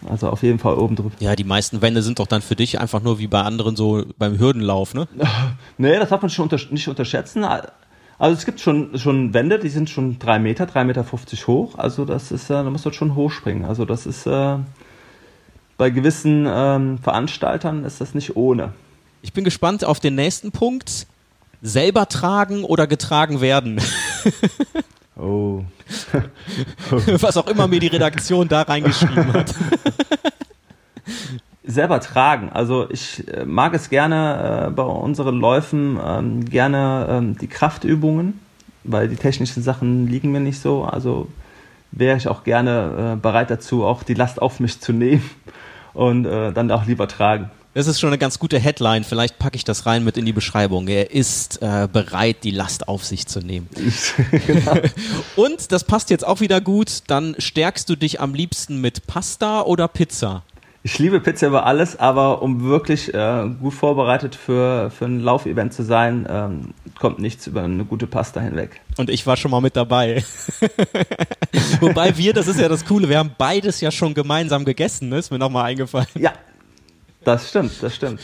Also auf jeden Fall oben drüber. Ja, die meisten Wände sind doch dann für dich einfach nur wie bei anderen so beim Hürdenlauf, ne? nee, das darf man schon unter nicht unterschätzen. Also es gibt schon, schon Wände, die sind schon drei Meter, drei Meter fünfzig hoch. Also das ist, äh, da muss man schon hochspringen. Also das ist äh, bei gewissen ähm, Veranstaltern ist das nicht ohne. Ich bin gespannt auf den nächsten Punkt. Selber tragen oder getragen werden. oh. Was auch immer mir die Redaktion da reingeschrieben hat. Selber tragen. Also ich äh, mag es gerne äh, bei unseren Läufen ähm, gerne ähm, die Kraftübungen, weil die technischen Sachen liegen mir nicht so. Also wäre ich auch gerne äh, bereit dazu, auch die Last auf mich zu nehmen und äh, dann auch lieber tragen. Das ist schon eine ganz gute Headline. Vielleicht packe ich das rein mit in die Beschreibung. Er ist äh, bereit, die Last auf sich zu nehmen. genau. Und das passt jetzt auch wieder gut. Dann stärkst du dich am liebsten mit Pasta oder Pizza? Ich liebe Pizza über alles, aber um wirklich äh, gut vorbereitet für, für ein Laufevent zu sein, ähm, kommt nichts über eine gute Pasta hinweg. Und ich war schon mal mit dabei. Wobei wir, das ist ja das Coole, wir haben beides ja schon gemeinsam gegessen, ne? ist mir nochmal eingefallen. Ja, das stimmt, das stimmt.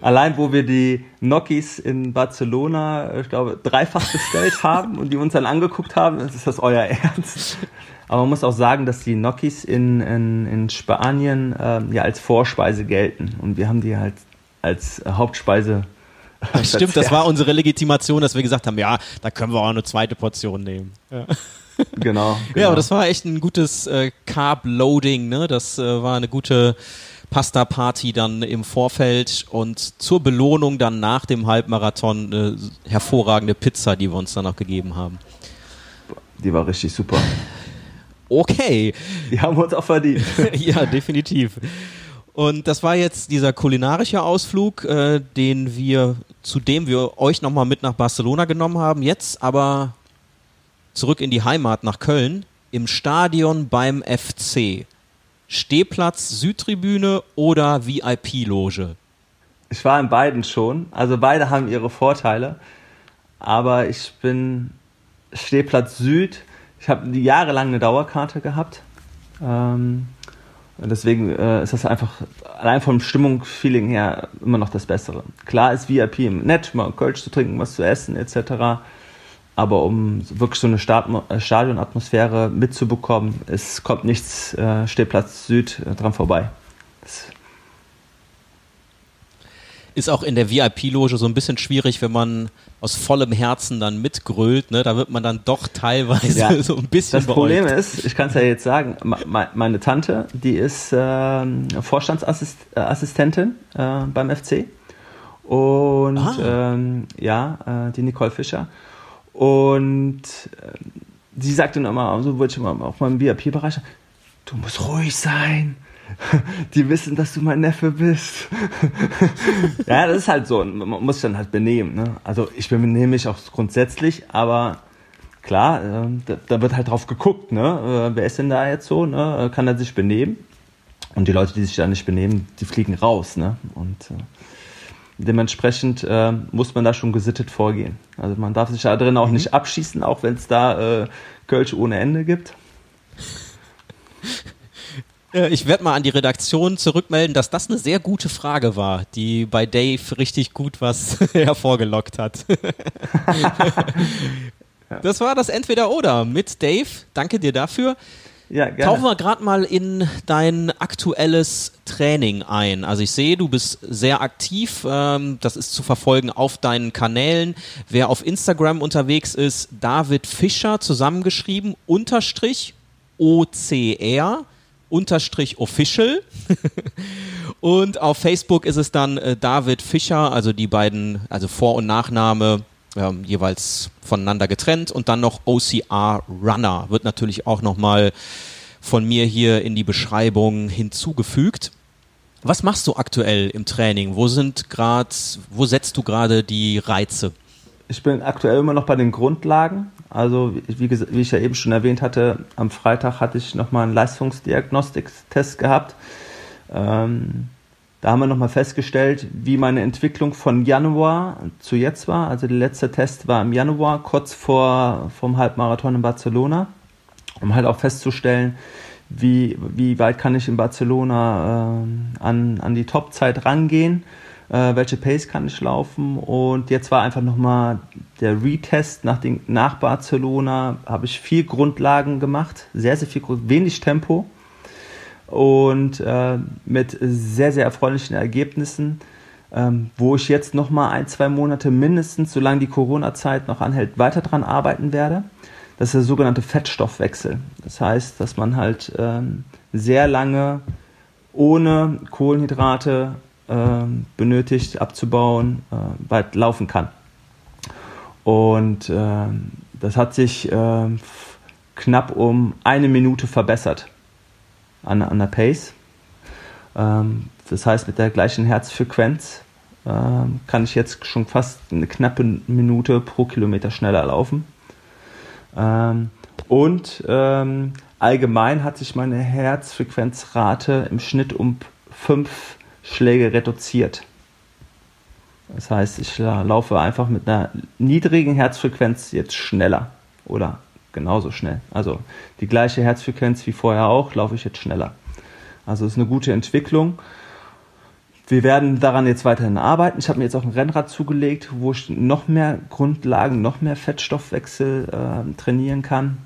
allein wo wir die Nokis in Barcelona, ich glaube, dreifach bestellt haben und die uns dann angeguckt haben, ist das euer Ernst? Aber man muss auch sagen, dass die Nokis in, in, in Spanien äh, ja als Vorspeise gelten und wir haben die halt als Hauptspeise Ach, stimmt, das war unsere Legitimation, dass wir gesagt haben, ja, da können wir auch eine zweite Portion nehmen. Ja. Genau, genau. Ja, aber das war echt ein gutes äh, Carb-Loading, ne? Das äh, war eine gute Pasta-Party dann im Vorfeld und zur Belohnung dann nach dem Halbmarathon eine hervorragende Pizza, die wir uns dann noch gegeben haben. Die war richtig super. Okay. Die haben wir uns auch verdient. ja, definitiv. Und das war jetzt dieser kulinarische Ausflug, äh, den wir, zu dem wir euch nochmal mit nach Barcelona genommen haben. Jetzt aber zurück in die Heimat nach Köln, im Stadion beim FC. Stehplatz, Südtribüne oder VIP-Loge? Ich war in beiden schon. Also beide haben ihre Vorteile. Aber ich bin Stehplatz Süd. Ich habe jahrelang eine Dauerkarte gehabt. Ähm, deswegen äh, ist das einfach allein vom Stimmungsfeeling her immer noch das Bessere. Klar ist VIP nett, mal Kölsch zu trinken, was zu essen etc. Aber um wirklich so eine äh, Stadionatmosphäre mitzubekommen, es kommt nichts äh, Stehplatz Süd äh, dran vorbei. Das ist auch in der VIP-Loge so ein bisschen schwierig, wenn man aus vollem Herzen dann mitgrölt. Ne? Da wird man dann doch teilweise ja, so ein bisschen Das Problem ist, ich kann es ja jetzt sagen, meine Tante, die ist äh, Vorstandsassistentin äh, beim FC. Und ah. ähm, ja, äh, die Nicole Fischer. Und äh, sie sagte immer, so wollte ich mal auch mal im VIP-Bereich, du musst ruhig sein. Die wissen, dass du mein Neffe bist. ja, das ist halt so. Man muss sich dann halt benehmen. Ne? Also ich benehme mich auch grundsätzlich, aber klar, äh, da, wird halt drauf geguckt. Ne? Äh, wer ist denn da jetzt so? Ne? Kann er sich benehmen? Und die Leute, die sich da nicht benehmen, die fliegen raus. Ne? Und äh, dementsprechend äh, muss man da schon gesittet vorgehen. Also man darf sich da drin auch mhm. nicht abschießen, auch wenn es da äh, Kölsch ohne Ende gibt. Äh, ich werde mal an die Redaktion zurückmelden, dass das eine sehr gute Frage war, die bei Dave richtig gut was hervorgelockt hat. das war das Entweder-Oder mit Dave. Danke dir dafür. Ja, gerne. Tauchen wir gerade mal in dein aktuelles Training ein. Also ich sehe, du bist sehr aktiv. Ähm, das ist zu verfolgen auf deinen Kanälen. Wer auf Instagram unterwegs ist, David Fischer zusammengeschrieben, Unterstrich OCR, Unterstrich Official. und auf Facebook ist es dann äh, David Fischer, also die beiden, also Vor- und Nachname ähm, jeweils voneinander getrennt und dann noch OCR Runner wird natürlich auch nochmal von mir hier in die Beschreibung hinzugefügt. Was machst du aktuell im Training? Wo sind gerade, wo setzt du gerade die Reize? Ich bin aktuell immer noch bei den Grundlagen. Also wie, wie ich ja eben schon erwähnt hatte, am Freitag hatte ich nochmal einen Leistungsdiagnostiktest gehabt. Ähm, da haben wir nochmal festgestellt, wie meine Entwicklung von Januar zu jetzt war. Also der letzte Test war im Januar, kurz vor vom Halbmarathon in Barcelona, um halt auch festzustellen, wie, wie weit kann ich in Barcelona äh, an, an die Topzeit rangehen, äh, welche Pace kann ich laufen. Und jetzt war einfach nochmal der Retest nach, den, nach Barcelona, habe ich viel Grundlagen gemacht, sehr, sehr viel, wenig Tempo und äh, mit sehr, sehr erfreulichen Ergebnissen, ähm, wo ich jetzt noch mal ein, zwei Monate mindestens, solange die Corona-Zeit noch anhält, weiter dran arbeiten werde. Das ist der sogenannte Fettstoffwechsel. Das heißt, dass man halt ähm, sehr lange ohne Kohlenhydrate äh, benötigt abzubauen, äh, weit laufen kann. Und äh, das hat sich ähm, knapp um eine Minute verbessert an, an der Pace. Ähm, das heißt, mit der gleichen Herzfrequenz ähm, kann ich jetzt schon fast eine knappe Minute pro Kilometer schneller laufen. Ähm, und ähm, allgemein hat sich meine Herzfrequenzrate im Schnitt um fünf Schläge reduziert. Das heißt, ich laufe einfach mit einer niedrigen Herzfrequenz jetzt schneller oder genauso schnell. Also die gleiche Herzfrequenz wie vorher auch, laufe ich jetzt schneller. Also es ist eine gute Entwicklung. wir werden daran jetzt weiterhin arbeiten. Ich habe mir jetzt auch ein Rennrad zugelegt, wo ich noch mehr Grundlagen, noch mehr Fettstoffwechsel äh, trainieren kann.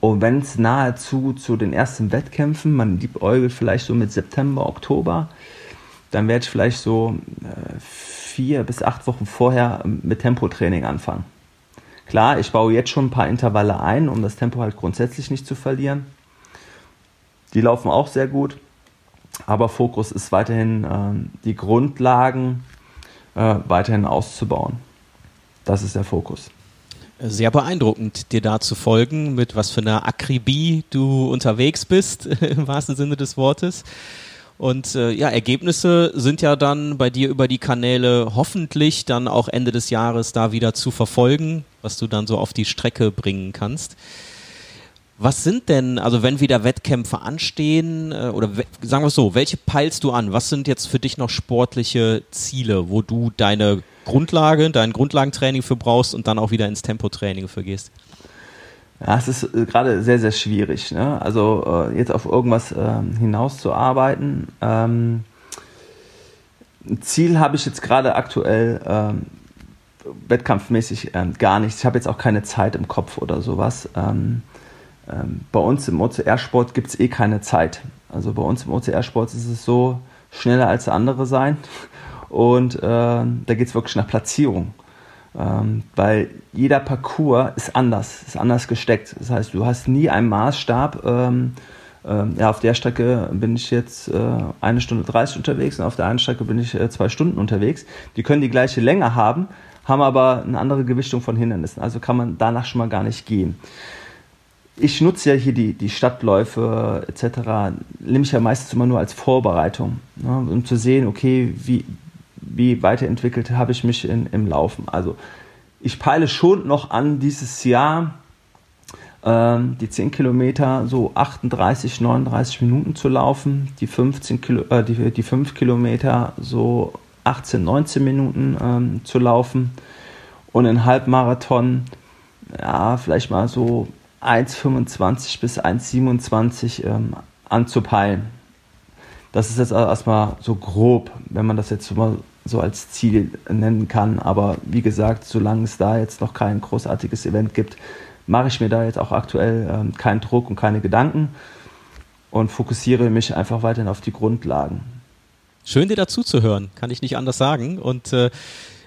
Und wenn es nahezu zu den ersten Wettkämpfen, man liebäugelt vielleicht so mit September, Oktober, dann werde ich vielleicht so äh, vier bis acht Wochen vorher mit Tempotraining anfangen. Klar, ich baue jetzt schon ein paar Intervalle ein, um das Tempo halt grundsätzlich nicht zu verlieren. Die laufen auch sehr gut. Aber Fokus ist weiterhin, äh, die Grundlagen äh, weiterhin auszubauen. Das ist der Fokus. Sehr beeindruckend, dir da zu folgen, mit was für einer Akribie du unterwegs bist, im wahrsten Sinne des Wortes. Und äh, ja, Ergebnisse sind ja dann bei dir über die Kanäle hoffentlich dann auch Ende des Jahres da wieder zu verfolgen, was du dann so auf die Strecke bringen kannst. Was sind denn, also wenn wieder Wettkämpfe anstehen, äh, oder sagen wir es so, welche peilst du an? Was sind jetzt für dich noch sportliche Ziele, wo du deine Grundlage, dein Grundlagentraining für brauchst und dann auch wieder ins Tempotraining für gehst? Ja, es ist äh, gerade sehr, sehr schwierig. Ne? Also äh, jetzt auf irgendwas ähm, hinauszuarbeiten. Ähm, ein Ziel habe ich jetzt gerade aktuell ähm, wettkampfmäßig äh, gar nicht. Ich habe jetzt auch keine Zeit im Kopf oder sowas. Ähm, ähm, bei uns im OCR-Sport gibt es eh keine Zeit. Also bei uns im OCR-Sport ist es so, schneller als andere sein. Und äh, da geht es wirklich nach Platzierung. Ähm, weil jeder Parcours ist anders, ist anders gesteckt. Das heißt, du hast nie einen Maßstab. Ähm, ähm, ja, auf der Strecke bin ich jetzt äh, eine Stunde 30 unterwegs und auf der anderen Strecke bin ich äh, zwei Stunden unterwegs. Die können die gleiche Länge haben, haben aber eine andere Gewichtung von Hindernissen. Also kann man danach schon mal gar nicht gehen ich nutze ja hier die, die Stadtläufe etc., nehme ich ja meistens immer nur als Vorbereitung, ne, um zu sehen, okay, wie, wie weiterentwickelt habe ich mich in, im Laufen. Also ich peile schon noch an, dieses Jahr ähm, die 10 Kilometer so 38, 39 Minuten zu laufen, die, 15 Kilo, äh, die, die 5 Kilometer so 18, 19 Minuten ähm, zu laufen und ein Halbmarathon, ja, vielleicht mal so 1,25 bis 1,27 ähm, anzupeilen. Das ist jetzt erstmal so grob, wenn man das jetzt mal so als Ziel nennen kann. Aber wie gesagt, solange es da jetzt noch kein großartiges Event gibt, mache ich mir da jetzt auch aktuell ähm, keinen Druck und keine Gedanken und fokussiere mich einfach weiterhin auf die Grundlagen. Schön dir dazu zu hören, kann ich nicht anders sagen. Und äh,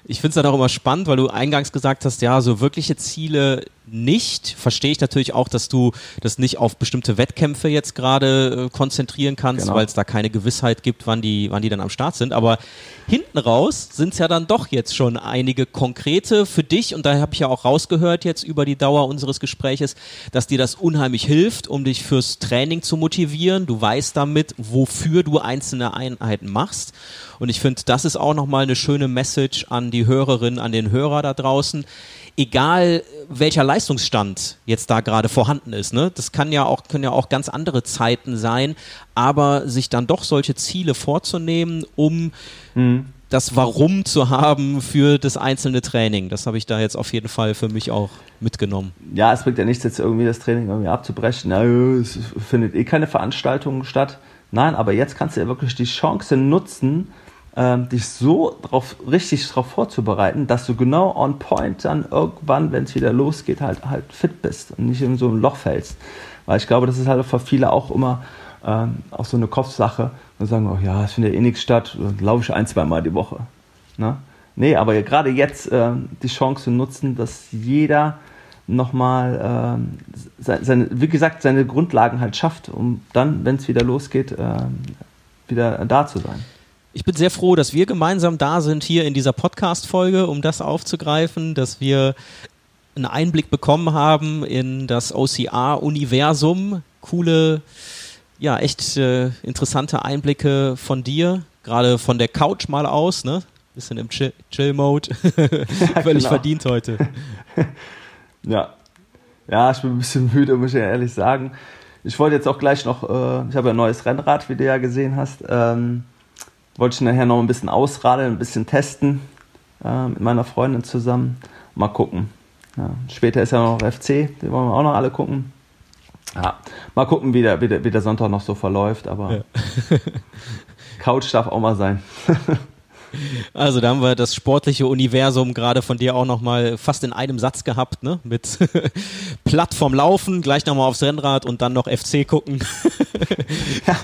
ich finde es dann auch immer spannend, weil du eingangs gesagt hast, ja, so wirkliche Ziele nicht. Verstehe ich natürlich auch, dass du das nicht auf bestimmte Wettkämpfe jetzt gerade äh, konzentrieren kannst, genau. weil es da keine Gewissheit gibt, wann die, wann die dann am Start sind. Aber hinten raus sind es ja dann doch jetzt schon einige konkrete für dich und da habe ich ja auch rausgehört jetzt über die Dauer unseres Gespräches, dass dir das unheimlich hilft, um dich fürs Training zu motivieren. Du weißt damit, wofür du einzelne Einheiten machst. Und ich finde, das ist auch nochmal eine schöne Message an die Hörerinnen, an den Hörer da draußen egal welcher Leistungsstand jetzt da gerade vorhanden ist. Ne? Das kann ja auch, können ja auch ganz andere Zeiten sein, aber sich dann doch solche Ziele vorzunehmen, um mhm. das Warum zu haben für das einzelne Training. Das habe ich da jetzt auf jeden Fall für mich auch mitgenommen. Ja, es bringt ja nichts, jetzt irgendwie das Training irgendwie abzubrechen. Na, es findet eh keine Veranstaltung statt. Nein, aber jetzt kannst du ja wirklich die Chance nutzen, ähm, dich so drauf, richtig darauf vorzubereiten, dass du genau on point dann irgendwann, wenn es wieder losgeht, halt, halt fit bist und nicht in so ein Loch fällst. Weil ich glaube, das ist halt für viele auch immer ähm, auch so eine Kopfsache und sagen, oh ja, es findet eh nichts statt, laufe ich ein, zwei Mal die Woche. Ne? Nee, aber gerade jetzt äh, die Chance nutzen, dass jeder nochmal, äh, seine, wie gesagt, seine Grundlagen halt schafft, um dann, wenn es wieder losgeht, äh, wieder da zu sein. Ich bin sehr froh, dass wir gemeinsam da sind hier in dieser Podcast-Folge, um das aufzugreifen, dass wir einen Einblick bekommen haben in das OCR-Universum. Coole, ja, echt äh, interessante Einblicke von dir, gerade von der Couch mal aus, ne? Bisschen im Chill-Mode. Chill Völlig genau. verdient heute. ja. Ja, ich bin ein bisschen müde, muss ich ehrlich sagen. Ich wollte jetzt auch gleich noch, äh, ich habe ja ein neues Rennrad, wie du ja gesehen hast. Ähm, wollte ich nachher noch ein bisschen ausradeln, ein bisschen testen äh, mit meiner Freundin zusammen. Mal gucken. Ja, später ist ja noch FC, den wollen wir auch noch alle gucken. Ja, mal gucken, wie der, wie der, wie der Sonntag noch so verläuft, aber. Ja. Couch darf auch mal sein. Also da haben wir das sportliche Universum gerade von dir auch nochmal fast in einem Satz gehabt, ne? Mit platt vom Laufen, gleich nochmal aufs Rennrad und dann noch FC gucken. Ja.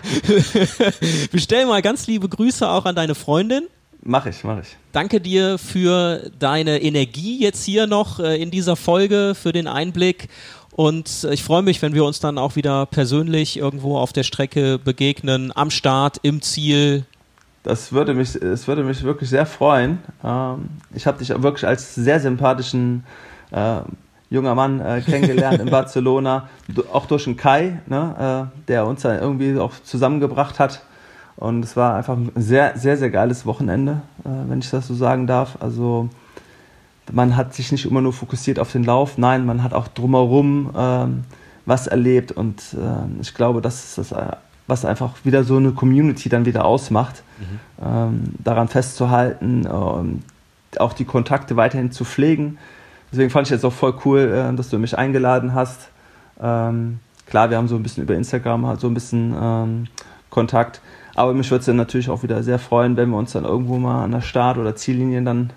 Bestell mal ganz liebe Grüße auch an deine Freundin. Mach ich, mach ich. Danke dir für deine Energie jetzt hier noch äh, in dieser Folge, für den Einblick. Und ich freue mich, wenn wir uns dann auch wieder persönlich irgendwo auf der Strecke begegnen, am Start, im Ziel, das würde mich, es würde mich wirklich sehr freuen. Ähm, ich habe dich wirklich als sehr sympathischen äh, junger Mann äh, kennengelernt in Barcelona, auch durch den Kai, ne, äh, der uns da irgendwie auch zusammengebracht hat. Und es war einfach ein sehr, sehr, sehr geiles Wochenende, äh, wenn ich das so sagen darf. Also man hat sich nicht immer nur fokussiert auf den Lauf, nein, man hat auch drumherum ähm, was erlebt. Und äh, ich glaube, das ist das äh, was einfach wieder so eine Community dann wieder ausmacht, mhm. ähm, daran festzuhalten, ähm, auch die Kontakte weiterhin zu pflegen. Deswegen fand ich jetzt auch voll cool, äh, dass du mich eingeladen hast. Ähm, klar, wir haben so ein bisschen über Instagram halt so ein bisschen ähm, Kontakt, aber mich würde es dann natürlich auch wieder sehr freuen, wenn wir uns dann irgendwo mal an der Start- oder Ziellinie dann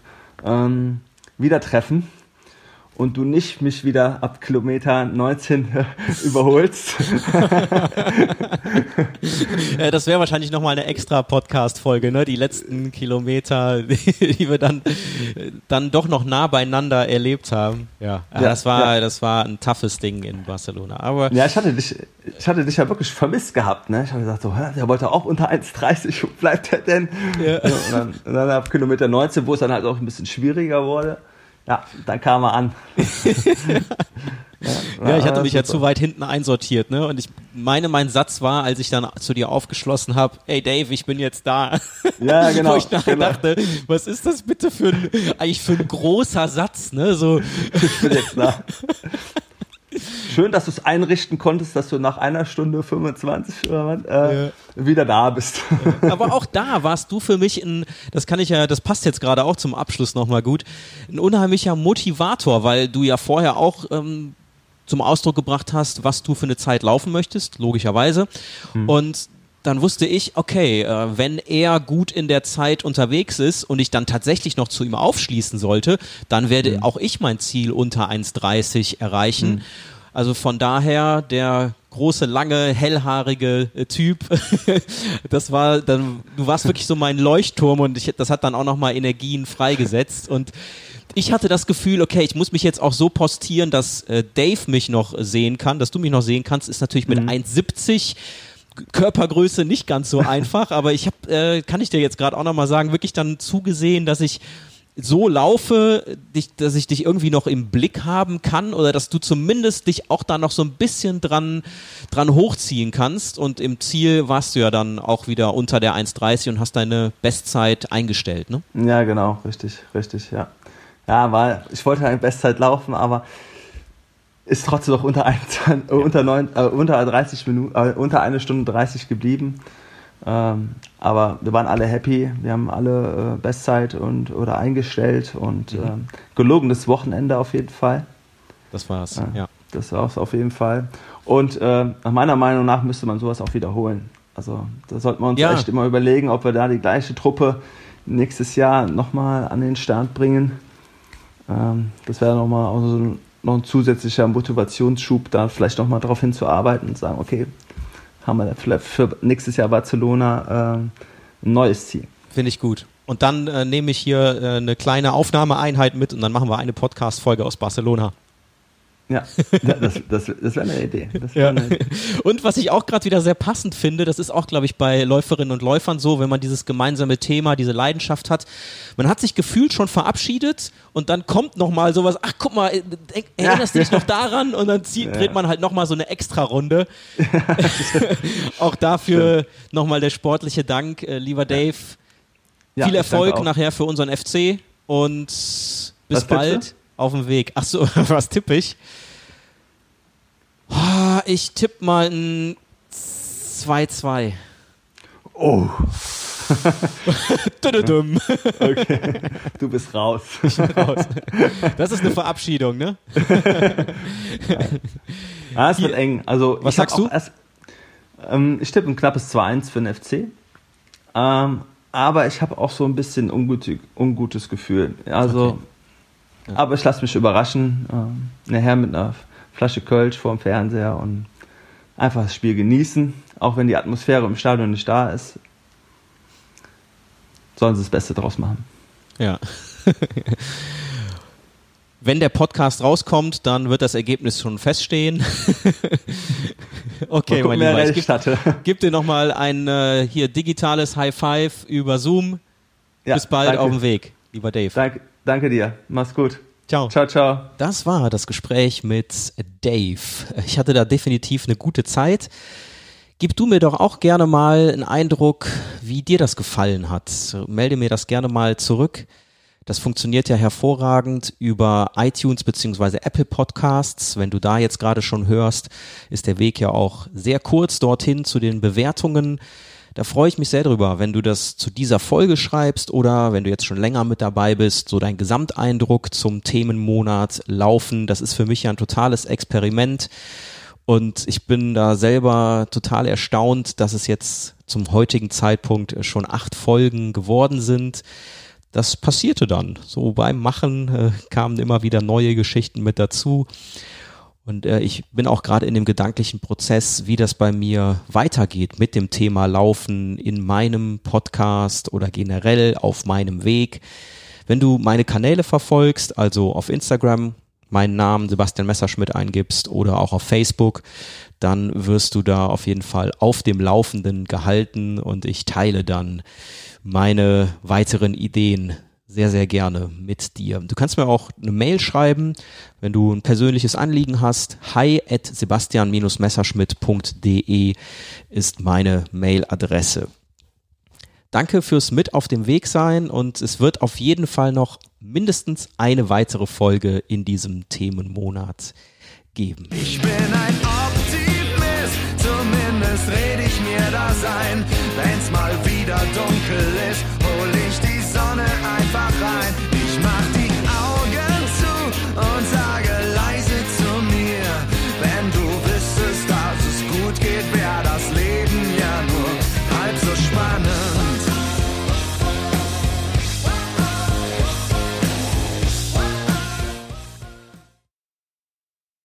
ähm, wieder treffen und du nicht mich wieder ab Kilometer 19 überholst. das wäre wahrscheinlich nochmal eine extra Podcast-Folge, ne? Die letzten Kilometer, die, wir dann, dann doch noch nah beieinander erlebt haben. Ja, ja das war, ja. das war ein toughes Ding in Barcelona. Aber ja, ich hatte dich, ich hatte dich ja wirklich vermisst gehabt, ne? Ich habe gesagt, so, der wollte auch unter 1,30, wo bleibt er denn? Ja. Und, dann, und dann ab Kilometer 19, wo es dann halt auch ein bisschen schwieriger wurde ja, dann kam er an. ja, ja, ich hatte mich super. ja zu weit hinten einsortiert, ne? Und ich meine, mein Satz war, als ich dann zu dir aufgeschlossen habe, hey Dave, ich bin jetzt da. Ja, genau. Wo ich nachher genau. dachte, was ist das bitte für ein, eigentlich für ein großer Satz, ne? So. Ich bin jetzt da. Schön, dass du es einrichten konntest, dass du nach einer Stunde 25 äh, ja. wieder da bist. Aber auch da warst du für mich ein, das kann ich ja, das passt jetzt gerade auch zum Abschluss nochmal gut, ein unheimlicher Motivator, weil du ja vorher auch ähm, zum Ausdruck gebracht hast, was du für eine Zeit laufen möchtest, logischerweise. Mhm. Und dann wusste ich, okay, äh, wenn er gut in der Zeit unterwegs ist und ich dann tatsächlich noch zu ihm aufschließen sollte, dann werde mhm. auch ich mein Ziel unter 1,30 erreichen. Mhm. Also von daher der große, lange, hellhaarige äh, Typ. das war dann, du warst wirklich so mein Leuchtturm und ich, das hat dann auch nochmal Energien freigesetzt und ich hatte das Gefühl, okay, ich muss mich jetzt auch so postieren, dass äh, Dave mich noch sehen kann, dass du mich noch sehen kannst, ist natürlich mit mhm. 1,70 Körpergröße nicht ganz so einfach, aber ich habe, äh, kann ich dir jetzt gerade auch nochmal sagen, wirklich dann zugesehen, dass ich so laufe, dich, dass ich dich irgendwie noch im Blick haben kann oder dass du zumindest dich auch da noch so ein bisschen dran, dran hochziehen kannst. Und im Ziel warst du ja dann auch wieder unter der 1,30 und hast deine Bestzeit eingestellt, ne? Ja, genau, richtig, richtig, ja. Ja, weil ich wollte eine Bestzeit laufen, aber ist trotzdem noch unter, ein, unter, neun, äh, unter 30 Minuten, äh, unter eine Stunde 30 geblieben. Ähm, aber wir waren alle happy, wir haben alle äh, Bestzeit und oder eingestellt und mhm. ähm, gelogenes Wochenende auf jeden Fall. Das war's, äh, ja. Das war's auf jeden Fall. Und äh, nach meiner Meinung nach müsste man sowas auch wiederholen. Also da sollten wir uns ja. echt immer überlegen, ob wir da die gleiche Truppe nächstes Jahr nochmal an den Start bringen. Ähm, das wäre nochmal so ein, noch ein zusätzlicher Motivationsschub, da vielleicht nochmal darauf hinzuarbeiten und sagen, okay, haben wir vielleicht für nächstes Jahr Barcelona äh, ein neues Ziel. Finde ich gut. Und dann äh, nehme ich hier äh, eine kleine Aufnahmeeinheit mit und dann machen wir eine Podcast-Folge aus Barcelona. Ja, das, das, das wäre eine Idee. Wär eine Idee. Und was ich auch gerade wieder sehr passend finde, das ist auch, glaube ich, bei Läuferinnen und Läufern so, wenn man dieses gemeinsame Thema, diese Leidenschaft hat. Man hat sich gefühlt schon verabschiedet und dann kommt nochmal sowas, ach guck mal, äh, erinnerst ja. dich noch daran? Und dann zieht, dreht man halt nochmal so eine Extra-Runde. auch dafür nochmal der sportliche Dank, äh, lieber Dave. Ja, Viel Erfolg nachher für unseren FC und bis was bald auf dem Weg. Achso, was tippe ich? Oh, ich tippe mal ein 2-2. Oh. okay. Du bist raus. Ich bin raus. Das ist eine Verabschiedung, ne? ah, es wird eng. Also, Was sagst du? Erst, ähm, ich tippe ein knappes 2-1 für den FC. Ähm, aber ich habe auch so ein bisschen ungutig, ungutes Gefühl. Also, okay. Ja. aber ich lasse mich überraschen. Ähm, nachher mit einer Flasche Kölsch vor dem Fernseher und einfach das Spiel genießen. Auch wenn die Atmosphäre im Stadion nicht da ist, sollen sie das Beste draus machen. Ja. Wenn der Podcast rauskommt, dann wird das Ergebnis schon feststehen. okay, mein Lieber, ich gebe gib dir nochmal ein äh, hier digitales High Five über Zoom. Ja, Bis bald danke. auf dem Weg, lieber Dave. Danke, danke dir. Mach's gut. Ciao. Ciao, ciao. Das war das Gespräch mit Dave. Ich hatte da definitiv eine gute Zeit. Gib du mir doch auch gerne mal einen Eindruck, wie dir das gefallen hat. Melde mir das gerne mal zurück. Das funktioniert ja hervorragend über iTunes beziehungsweise Apple Podcasts. Wenn du da jetzt gerade schon hörst, ist der Weg ja auch sehr kurz dorthin zu den Bewertungen. Da freue ich mich sehr drüber, wenn du das zu dieser Folge schreibst oder wenn du jetzt schon länger mit dabei bist, so dein Gesamteindruck zum Themenmonat laufen. Das ist für mich ja ein totales Experiment. Und ich bin da selber total erstaunt, dass es jetzt zum heutigen Zeitpunkt schon acht Folgen geworden sind das passierte dann. So beim Machen äh, kamen immer wieder neue Geschichten mit dazu. Und äh, ich bin auch gerade in dem gedanklichen Prozess, wie das bei mir weitergeht mit dem Thema Laufen in meinem Podcast oder generell auf meinem Weg. Wenn du meine Kanäle verfolgst, also auf Instagram meinen Namen Sebastian Messerschmidt eingibst oder auch auf Facebook, dann wirst du da auf jeden Fall auf dem Laufenden gehalten und ich teile dann meine weiteren Ideen sehr, sehr gerne mit dir. Du kannst mir auch eine Mail schreiben, wenn du ein persönliches Anliegen hast. Hi at sebastian-messerschmidt.de ist meine Mailadresse. Danke fürs Mit auf dem Weg sein und es wird auf jeden Fall noch mindestens eine weitere Folge in diesem Themenmonat geben. Ich bin ein Optimist, zumindest rede ich mir das ein, wenn's mal wieder dunkel ist